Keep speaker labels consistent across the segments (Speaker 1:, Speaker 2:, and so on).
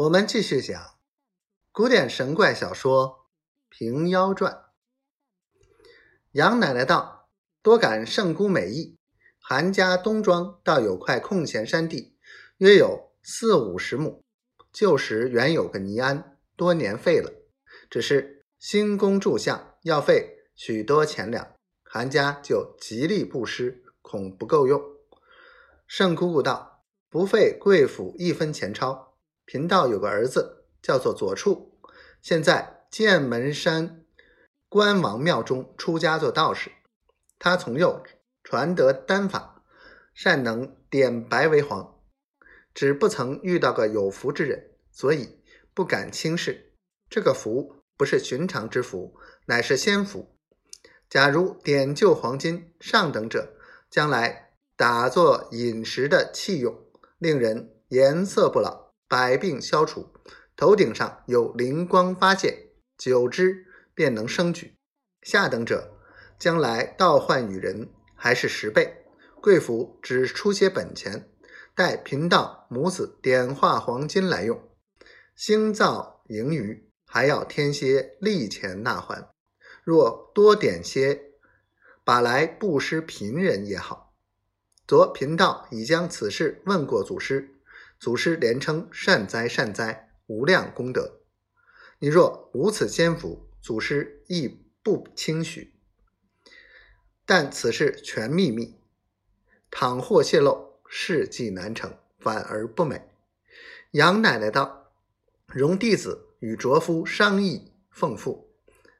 Speaker 1: 我们继续讲古典神怪小说《平妖传》。杨奶奶道：“多感圣姑美意，韩家东庄倒有块空闲山地，约有四五十亩。旧时原有个尼庵，多年废了，只是新宫铸像，要费许多钱两。韩家就极力布施，恐不够用。”圣姑姑道：“不费贵府一分钱钞。”贫道有个儿子，叫做左处，现在剑门山关王庙中出家做道士。他从幼传得丹法，善能点白为黄，只不曾遇到个有福之人，所以不敢轻视。这个福不是寻常之福，乃是仙福。假如点就黄金上等者，将来打作饮食的器用，令人颜色不老。百病消除，头顶上有灵光发现，久之便能升举。下等者，将来倒换与人，还是十倍。贵府只出些本钱，待贫道母子点化黄金来用。兴造盈余，还要添些利钱纳还。若多点些，把来布施贫人也好。昨贫道已将此事问过祖师。祖师连称善哉善哉，无量功德。你若无此仙福，祖师亦不轻许。但此事全秘密，倘或泄露，事迹难成，反而不美。杨奶奶道：“容弟子与卓夫商议奉付。”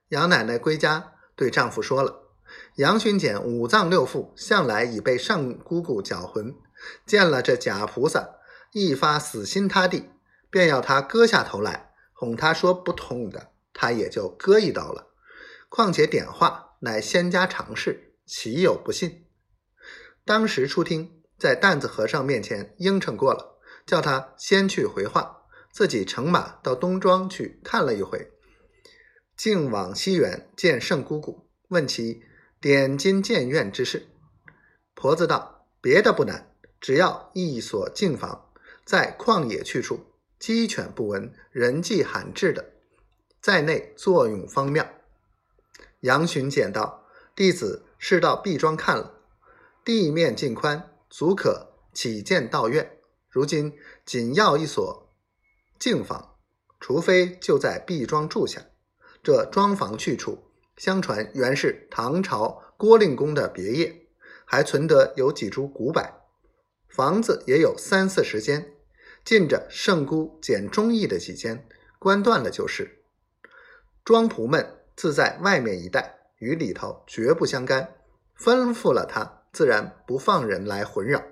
Speaker 1: 杨奶奶归家，对丈夫说了：“杨巡检五脏六腑向来已被上姑姑搅浑，见了这假菩萨。”一发死心塌地，便要他割下头来，哄他说不痛的，他也就割一刀了。况且点化乃仙家常事，岂有不信？当时出厅，在担子和尚面前应承过了，叫他先去回话，自己乘马到东庄去看了一回，竟往西园见圣姑姑，问其点金建院之事。婆子道：“别的不难，只要一所净房。”在旷野去处，鸡犬不闻，人迹罕至的，在内作用方妙。杨巡检道：“弟子是到毕庄看了，地面尽宽，足可起建道院。如今仅要一所净房，除非就在毕庄住下。这庄房去处，相传原是唐朝郭令公的别业，还存得有几株古柏，房子也有三四十间。”进着圣姑简中意的几间，关断了就是。庄仆们自在外面一带，与里头绝不相干。吩咐了他，自然不放人来混扰。